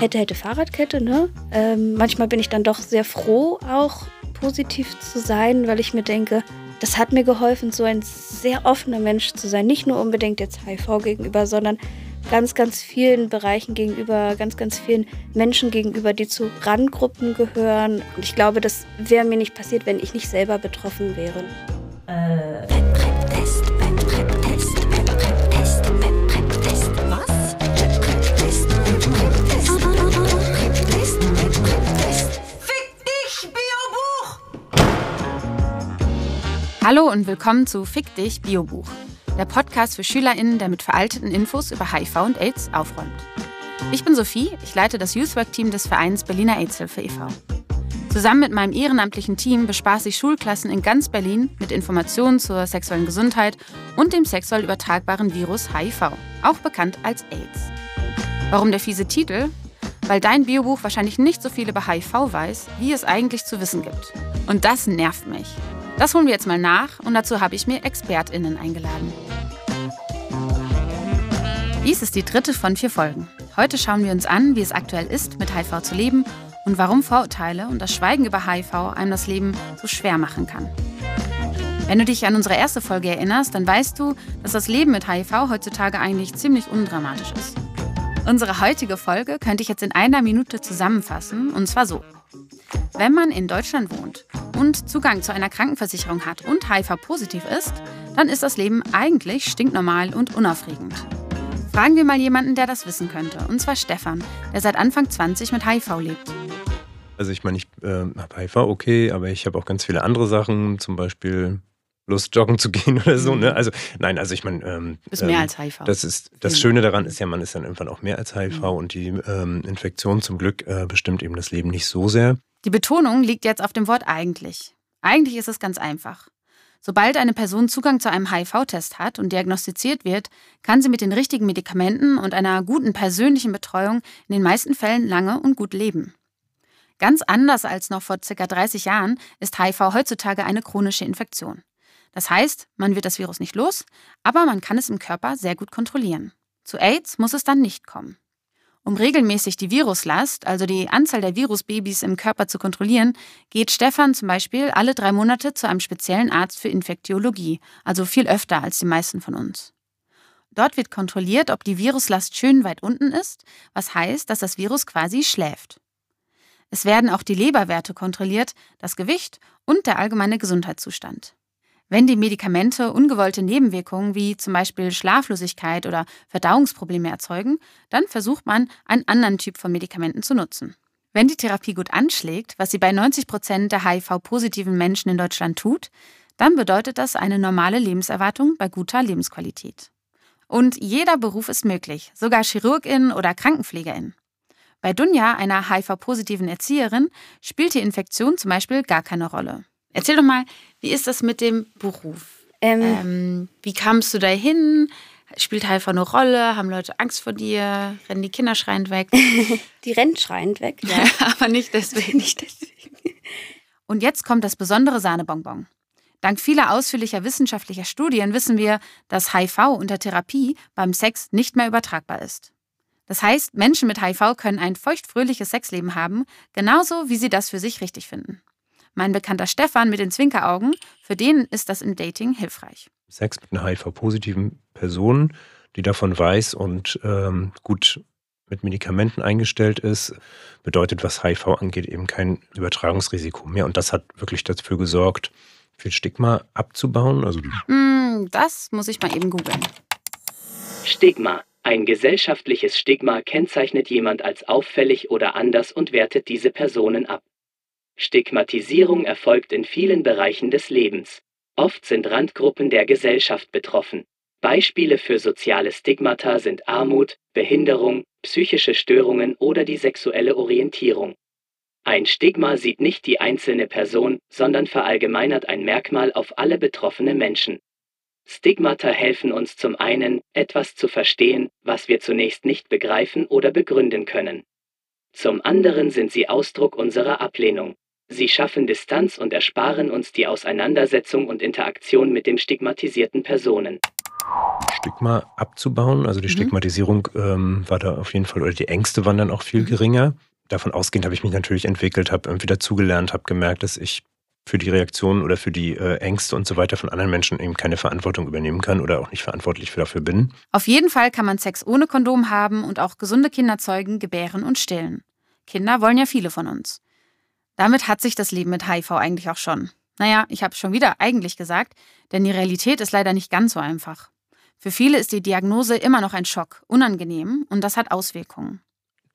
hätte, hätte Fahrradkette, ne? Ähm, manchmal bin ich dann doch sehr froh, auch positiv zu sein, weil ich mir denke, das hat mir geholfen, so ein sehr offener Mensch zu sein. Nicht nur unbedingt jetzt HIV gegenüber, sondern ganz, ganz vielen Bereichen gegenüber, ganz, ganz vielen Menschen gegenüber, die zu Randgruppen gehören. Und ich glaube, das wäre mir nicht passiert, wenn ich nicht selber betroffen wäre. Äh. Hallo und willkommen zu Fick dich Biobuch, der Podcast für SchülerInnen, der mit veralteten Infos über HIV und AIDS aufräumt. Ich bin Sophie, ich leite das Youthwork-Team des Vereins Berliner AIDS-Hilfe e.V. Zusammen mit meinem ehrenamtlichen Team bespaße ich Schulklassen in ganz Berlin mit Informationen zur sexuellen Gesundheit und dem sexuell übertragbaren Virus HIV, auch bekannt als AIDS. Warum der fiese Titel? Weil dein Biobuch wahrscheinlich nicht so viel über HIV weiß, wie es eigentlich zu wissen gibt. Und das nervt mich. Das holen wir jetzt mal nach und dazu habe ich mir ExpertInnen eingeladen. Dies ist die dritte von vier Folgen. Heute schauen wir uns an, wie es aktuell ist, mit HIV zu leben und warum Vorurteile und das Schweigen über HIV einem das Leben so schwer machen kann. Wenn du dich an unsere erste Folge erinnerst, dann weißt du, dass das Leben mit HIV heutzutage eigentlich ziemlich undramatisch ist. Unsere heutige Folge könnte ich jetzt in einer Minute zusammenfassen, und zwar so. Wenn man in Deutschland wohnt und Zugang zu einer Krankenversicherung hat und HIV-positiv ist, dann ist das Leben eigentlich stinknormal und unaufregend. Fragen wir mal jemanden, der das wissen könnte, und zwar Stefan, der seit Anfang 20 mit HIV lebt. Also ich meine, ich äh, habe HIV, okay, aber ich habe auch ganz viele andere Sachen, zum Beispiel Lust, joggen zu gehen oder so. Ne? Mhm. Also nein, also ich meine, ähm, du bist mehr ähm, als HIV. Das ist das Schöne daran ist ja, man ist dann irgendwann auch mehr als HIV mhm. und die ähm, Infektion zum Glück äh, bestimmt eben das Leben nicht so sehr. Die Betonung liegt jetzt auf dem Wort eigentlich. Eigentlich ist es ganz einfach. Sobald eine Person Zugang zu einem HIV-Test hat und diagnostiziert wird, kann sie mit den richtigen Medikamenten und einer guten persönlichen Betreuung in den meisten Fällen lange und gut leben. Ganz anders als noch vor ca. 30 Jahren ist HIV heutzutage eine chronische Infektion. Das heißt, man wird das Virus nicht los, aber man kann es im Körper sehr gut kontrollieren. Zu AIDS muss es dann nicht kommen. Um regelmäßig die Viruslast, also die Anzahl der Virusbabys im Körper zu kontrollieren, geht Stefan zum Beispiel alle drei Monate zu einem speziellen Arzt für Infektiologie, also viel öfter als die meisten von uns. Dort wird kontrolliert, ob die Viruslast schön weit unten ist, was heißt, dass das Virus quasi schläft. Es werden auch die Leberwerte kontrolliert, das Gewicht und der allgemeine Gesundheitszustand. Wenn die Medikamente ungewollte Nebenwirkungen wie zum Beispiel Schlaflosigkeit oder Verdauungsprobleme erzeugen, dann versucht man, einen anderen Typ von Medikamenten zu nutzen. Wenn die Therapie gut anschlägt, was sie bei 90 Prozent der HIV-positiven Menschen in Deutschland tut, dann bedeutet das eine normale Lebenserwartung bei guter Lebensqualität. Und jeder Beruf ist möglich, sogar Chirurgin oder Krankenpflegerin. Bei Dunja, einer HIV-positiven Erzieherin, spielt die Infektion zum Beispiel gar keine Rolle. Erzähl doch mal, wie ist das mit dem Beruf? Ähm, ähm, wie kamst du da hin? Spielt HIV eine Rolle? Haben Leute Angst vor dir? Rennen die Kinder schreiend weg? die rennen schreiend weg, ja. Aber nicht deswegen. nicht deswegen. Und jetzt kommt das besondere Sahnebonbon. Dank vieler ausführlicher wissenschaftlicher Studien wissen wir, dass HIV unter Therapie beim Sex nicht mehr übertragbar ist. Das heißt, Menschen mit HIV können ein feuchtfröhliches Sexleben haben, genauso wie sie das für sich richtig finden. Mein bekannter Stefan mit den Zwinkeraugen, für den ist das im Dating hilfreich. Sex mit einer HIV-positiven Person, die davon weiß und ähm, gut mit Medikamenten eingestellt ist, bedeutet, was HIV angeht, eben kein Übertragungsrisiko mehr. Und das hat wirklich dafür gesorgt, viel Stigma abzubauen. Also mm, das muss ich mal eben googeln. Stigma. Ein gesellschaftliches Stigma kennzeichnet jemand als auffällig oder anders und wertet diese Personen ab. Stigmatisierung erfolgt in vielen Bereichen des Lebens. Oft sind Randgruppen der Gesellschaft betroffen. Beispiele für soziale Stigmata sind Armut, Behinderung, psychische Störungen oder die sexuelle Orientierung. Ein Stigma sieht nicht die einzelne Person, sondern verallgemeinert ein Merkmal auf alle betroffene Menschen. Stigmata helfen uns zum einen, etwas zu verstehen, was wir zunächst nicht begreifen oder begründen können. Zum anderen sind sie Ausdruck unserer Ablehnung. Sie schaffen Distanz und ersparen uns die Auseinandersetzung und Interaktion mit den stigmatisierten Personen. Stigma abzubauen. Also die mhm. Stigmatisierung ähm, war da auf jeden Fall, oder die Ängste waren dann auch viel mhm. geringer. Davon ausgehend habe ich mich natürlich entwickelt, habe irgendwie dazugelernt, habe gemerkt, dass ich für die Reaktionen oder für die äh, Ängste und so weiter von anderen Menschen eben keine Verantwortung übernehmen kann oder auch nicht verantwortlich für dafür bin. Auf jeden Fall kann man Sex ohne Kondom haben und auch gesunde Kinder zeugen, gebären und stillen. Kinder wollen ja viele von uns. Damit hat sich das Leben mit HIV eigentlich auch schon. Naja, ich habe schon wieder eigentlich gesagt, denn die Realität ist leider nicht ganz so einfach. Für viele ist die Diagnose immer noch ein Schock, unangenehm und das hat Auswirkungen.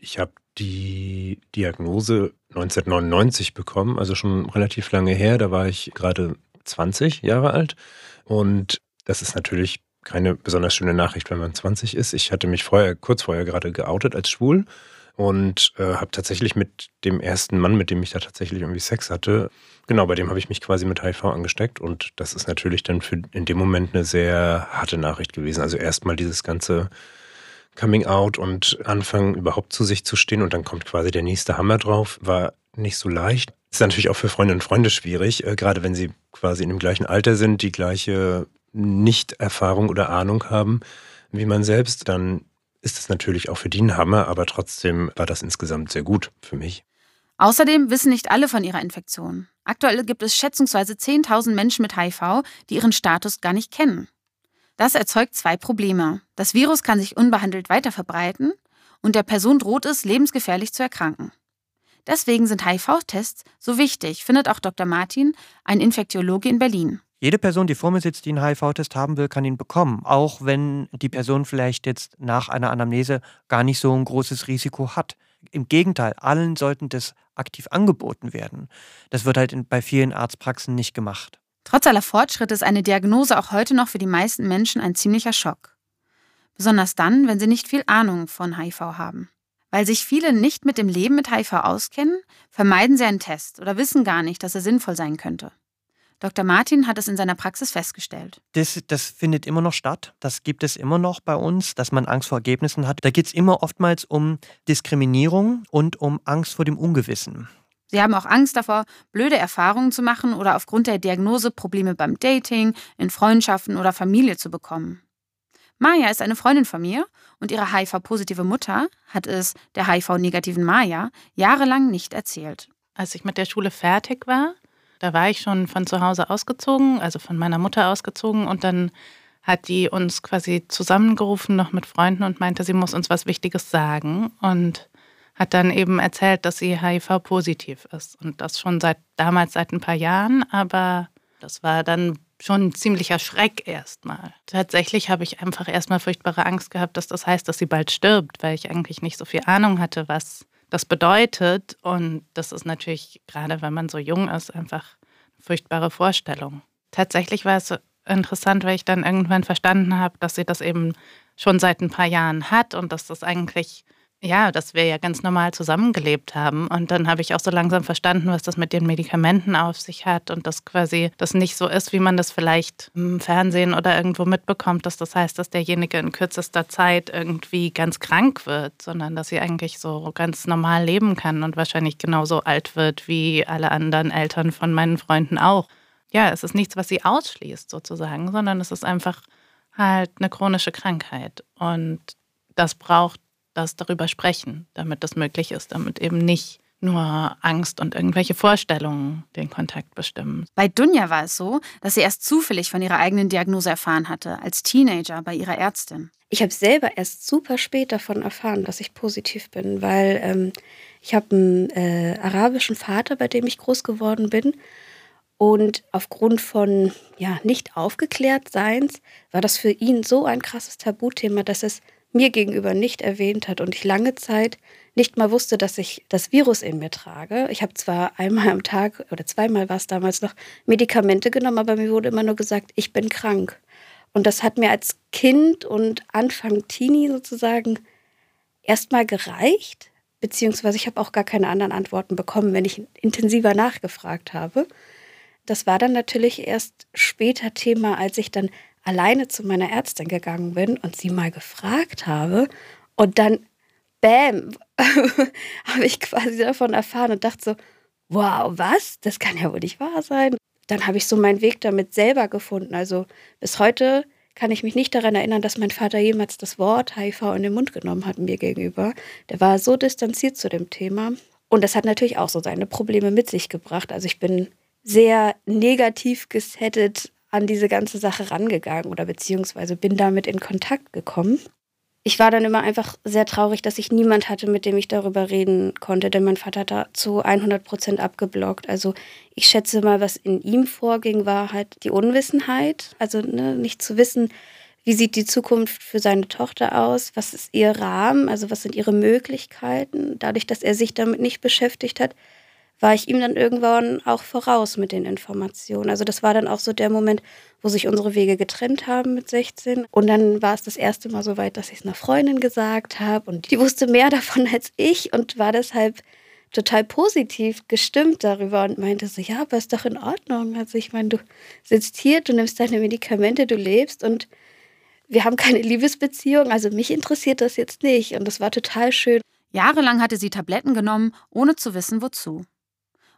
Ich habe die Diagnose 1999 bekommen, also schon relativ lange her. Da war ich gerade 20 Jahre alt. Und das ist natürlich keine besonders schöne Nachricht, wenn man 20 ist. Ich hatte mich vorher, kurz vorher gerade geoutet als schwul und äh, habe tatsächlich mit dem ersten Mann, mit dem ich da tatsächlich irgendwie Sex hatte, genau, bei dem habe ich mich quasi mit HIV angesteckt und das ist natürlich dann für in dem Moment eine sehr harte Nachricht gewesen. Also erstmal dieses ganze Coming Out und anfangen überhaupt zu sich zu stehen und dann kommt quasi der nächste Hammer drauf, war nicht so leicht. Ist natürlich auch für Freundinnen und Freunde schwierig, äh, gerade wenn sie quasi in dem gleichen Alter sind, die gleiche Nicht-Erfahrung oder Ahnung haben wie man selbst, dann ist es natürlich auch für die ein Hammer, aber trotzdem war das insgesamt sehr gut für mich. Außerdem wissen nicht alle von ihrer Infektion. Aktuell gibt es schätzungsweise 10.000 Menschen mit HIV, die ihren Status gar nicht kennen. Das erzeugt zwei Probleme. Das Virus kann sich unbehandelt weiter verbreiten und der Person droht es, lebensgefährlich zu erkranken. Deswegen sind HIV-Tests so wichtig, findet auch Dr. Martin, ein Infektiologe in Berlin. Jede Person, die vor mir sitzt, die einen HIV-Test haben will, kann ihn bekommen, auch wenn die Person vielleicht jetzt nach einer Anamnese gar nicht so ein großes Risiko hat. Im Gegenteil, allen sollten das aktiv angeboten werden. Das wird halt bei vielen Arztpraxen nicht gemacht. Trotz aller Fortschritte ist eine Diagnose auch heute noch für die meisten Menschen ein ziemlicher Schock. Besonders dann, wenn sie nicht viel Ahnung von HIV haben. Weil sich viele nicht mit dem Leben mit HIV auskennen, vermeiden sie einen Test oder wissen gar nicht, dass er sinnvoll sein könnte. Dr. Martin hat es in seiner Praxis festgestellt. Das, das findet immer noch statt. Das gibt es immer noch bei uns, dass man Angst vor Ergebnissen hat. Da geht es immer oftmals um Diskriminierung und um Angst vor dem Ungewissen. Sie haben auch Angst davor, blöde Erfahrungen zu machen oder aufgrund der Diagnose Probleme beim Dating, in Freundschaften oder Familie zu bekommen. Maya ist eine Freundin von mir und ihre HIV-positive Mutter hat es der HIV-negativen Maya jahrelang nicht erzählt. Als ich mit der Schule fertig war, da war ich schon von zu Hause ausgezogen, also von meiner Mutter ausgezogen und dann hat die uns quasi zusammengerufen noch mit Freunden und meinte, sie muss uns was Wichtiges sagen und hat dann eben erzählt, dass sie HIV-positiv ist. Und das schon seit damals seit ein paar Jahren, aber das war dann schon ein ziemlicher Schreck erstmal. Tatsächlich habe ich einfach erstmal furchtbare Angst gehabt, dass das heißt, dass sie bald stirbt, weil ich eigentlich nicht so viel Ahnung hatte, was das bedeutet. Und das ist natürlich, gerade wenn man so jung ist, einfach eine furchtbare Vorstellung. Tatsächlich war es interessant, weil ich dann irgendwann verstanden habe, dass sie das eben schon seit ein paar Jahren hat und dass das eigentlich ja, dass wir ja ganz normal zusammengelebt haben. Und dann habe ich auch so langsam verstanden, was das mit den Medikamenten auf sich hat und dass quasi das nicht so ist, wie man das vielleicht im Fernsehen oder irgendwo mitbekommt, dass das heißt, dass derjenige in kürzester Zeit irgendwie ganz krank wird, sondern dass sie eigentlich so ganz normal leben kann und wahrscheinlich genauso alt wird wie alle anderen Eltern von meinen Freunden auch. Ja, es ist nichts, was sie ausschließt sozusagen, sondern es ist einfach halt eine chronische Krankheit. Und das braucht das darüber sprechen, damit das möglich ist, damit eben nicht nur Angst und irgendwelche Vorstellungen den Kontakt bestimmen. Bei Dunja war es so, dass sie erst zufällig von ihrer eigenen Diagnose erfahren hatte, als Teenager bei ihrer Ärztin. Ich habe selber erst super spät davon erfahren, dass ich positiv bin, weil ähm, ich habe einen äh, arabischen Vater, bei dem ich groß geworden bin. Und aufgrund von ja, nicht aufgeklärt Seins war das für ihn so ein krasses Tabuthema, dass es mir gegenüber nicht erwähnt hat und ich lange Zeit nicht mal wusste, dass ich das Virus in mir trage. Ich habe zwar einmal am Tag oder zweimal war es damals noch Medikamente genommen, aber mir wurde immer nur gesagt, ich bin krank. Und das hat mir als Kind und Anfang Teenie sozusagen erstmal gereicht, beziehungsweise ich habe auch gar keine anderen Antworten bekommen, wenn ich intensiver nachgefragt habe. Das war dann natürlich erst später Thema, als ich dann alleine zu meiner Ärztin gegangen bin und sie mal gefragt habe und dann, bam, habe ich quasi davon erfahren und dachte so, wow, was? Das kann ja wohl nicht wahr sein. Dann habe ich so meinen Weg damit selber gefunden. Also bis heute kann ich mich nicht daran erinnern, dass mein Vater jemals das Wort HIV in den Mund genommen hat mir gegenüber. Der war so distanziert zu dem Thema. Und das hat natürlich auch so seine Probleme mit sich gebracht. Also ich bin sehr negativ gesettet an diese ganze Sache rangegangen oder beziehungsweise bin damit in Kontakt gekommen. Ich war dann immer einfach sehr traurig, dass ich niemand hatte, mit dem ich darüber reden konnte, denn mein Vater hat da zu 100 Prozent abgeblockt. Also ich schätze mal, was in ihm vorging, war halt die Unwissenheit, also ne, nicht zu wissen, wie sieht die Zukunft für seine Tochter aus, was ist ihr Rahmen, also was sind ihre Möglichkeiten, dadurch, dass er sich damit nicht beschäftigt hat war ich ihm dann irgendwann auch voraus mit den Informationen. Also das war dann auch so der Moment, wo sich unsere Wege getrennt haben mit 16. Und dann war es das erste Mal so weit, dass ich es einer Freundin gesagt habe. Und die wusste mehr davon als ich und war deshalb total positiv gestimmt darüber und meinte so, ja, aber ist doch in Ordnung. Also ich meine, du sitzt hier, du nimmst deine Medikamente, du lebst und wir haben keine Liebesbeziehung. Also mich interessiert das jetzt nicht. Und das war total schön. Jahrelang hatte sie Tabletten genommen, ohne zu wissen, wozu.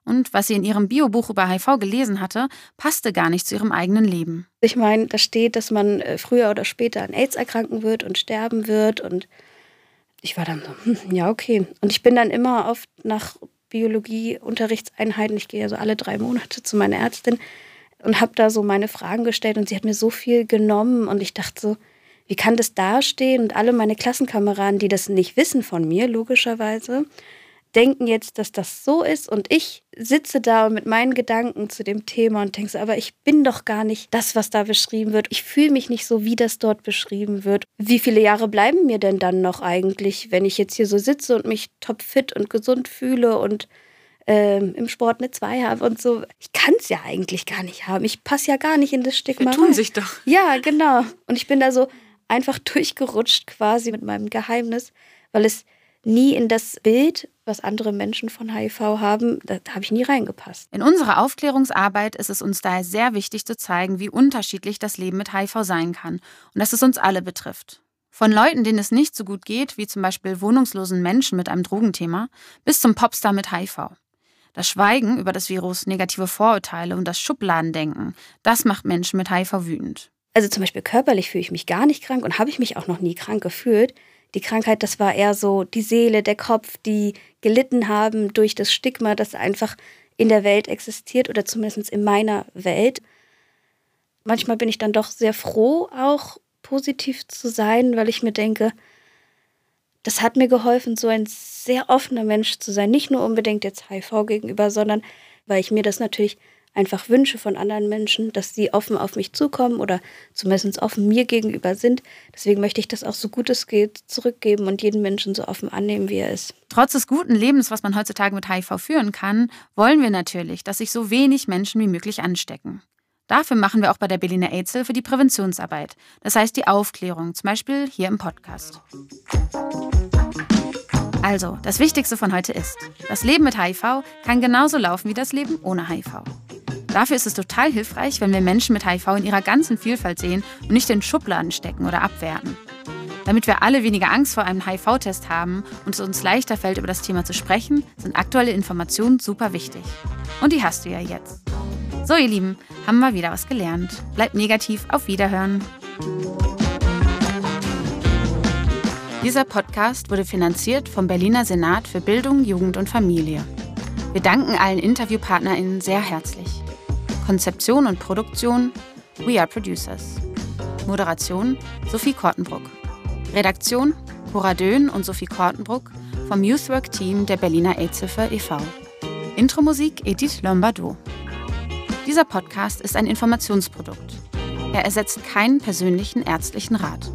Und was sie in ihrem Biobuch über HIV gelesen hatte, passte gar nicht zu ihrem eigenen Leben. Ich meine, da steht, dass man äh, früher oder später an AIDS erkranken wird und sterben wird. Und ich war dann so, hm, ja, okay. Und ich bin dann immer oft nach Biologie-Unterrichtseinheiten, ich gehe ja so alle drei Monate zu meiner Ärztin und habe da so meine Fragen gestellt und sie hat mir so viel genommen und ich dachte so, wie kann das dastehen? Und alle meine Klassenkameraden, die das nicht wissen von mir, logischerweise, denken jetzt, dass das so ist und ich sitze da mit meinen Gedanken zu dem Thema und denke so, aber ich bin doch gar nicht das, was da beschrieben wird. Ich fühle mich nicht so, wie das dort beschrieben wird. Wie viele Jahre bleiben mir denn dann noch eigentlich, wenn ich jetzt hier so sitze und mich topfit und gesund fühle und ähm, im Sport eine 2 habe und so. Ich kann es ja eigentlich gar nicht haben. Ich passe ja gar nicht in das Stigma. tun rein. sich doch. Ja, genau. Und ich bin da so einfach durchgerutscht quasi mit meinem Geheimnis, weil es nie in das Bild, was andere Menschen von HIV haben, da, da habe ich nie reingepasst. In unserer Aufklärungsarbeit ist es uns daher sehr wichtig zu zeigen, wie unterschiedlich das Leben mit HIV sein kann und dass es uns alle betrifft. Von Leuten, denen es nicht so gut geht, wie zum Beispiel wohnungslosen Menschen mit einem Drogenthema, bis zum Popstar mit HIV. Das Schweigen über das Virus, negative Vorurteile und das Schubladendenken, das macht Menschen mit HIV wütend. Also zum Beispiel körperlich fühle ich mich gar nicht krank und habe ich mich auch noch nie krank gefühlt. Die Krankheit, das war eher so die Seele, der Kopf, die gelitten haben durch das Stigma, das einfach in der Welt existiert oder zumindest in meiner Welt. Manchmal bin ich dann doch sehr froh, auch positiv zu sein, weil ich mir denke, das hat mir geholfen, so ein sehr offener Mensch zu sein. Nicht nur unbedingt jetzt HIV gegenüber, sondern weil ich mir das natürlich einfach wünsche von anderen Menschen, dass sie offen auf mich zukommen oder zumindest offen mir gegenüber sind. Deswegen möchte ich das auch so gut es geht zurückgeben und jeden Menschen so offen annehmen, wie er ist. Trotz des guten Lebens, was man heutzutage mit HIV führen kann, wollen wir natürlich, dass sich so wenig Menschen wie möglich anstecken. Dafür machen wir auch bei der Berliner AIDS-Hilfe die Präventionsarbeit, das heißt die Aufklärung, zum Beispiel hier im Podcast. Also, das Wichtigste von heute ist, das Leben mit HIV kann genauso laufen wie das Leben ohne HIV. Dafür ist es total hilfreich, wenn wir Menschen mit HIV in ihrer ganzen Vielfalt sehen und nicht in Schubladen stecken oder abwerten. Damit wir alle weniger Angst vor einem HIV-Test haben und es uns leichter fällt, über das Thema zu sprechen, sind aktuelle Informationen super wichtig. Und die hast du ja jetzt. So, ihr Lieben, haben wir wieder was gelernt. Bleibt negativ, auf Wiederhören. Dieser Podcast wurde finanziert vom Berliner Senat für Bildung, Jugend und Familie. Wir danken allen InterviewpartnerInnen sehr herzlich. Konzeption und Produktion We Are Producers. Moderation Sophie Kortenbruck. Redaktion Cora Dön und Sophie Kortenbruck vom Youthwork Team der Berliner AIDS-Hilfe e.V. Intromusik Edith Lombardo. Dieser Podcast ist ein Informationsprodukt. Er ersetzt keinen persönlichen ärztlichen Rat.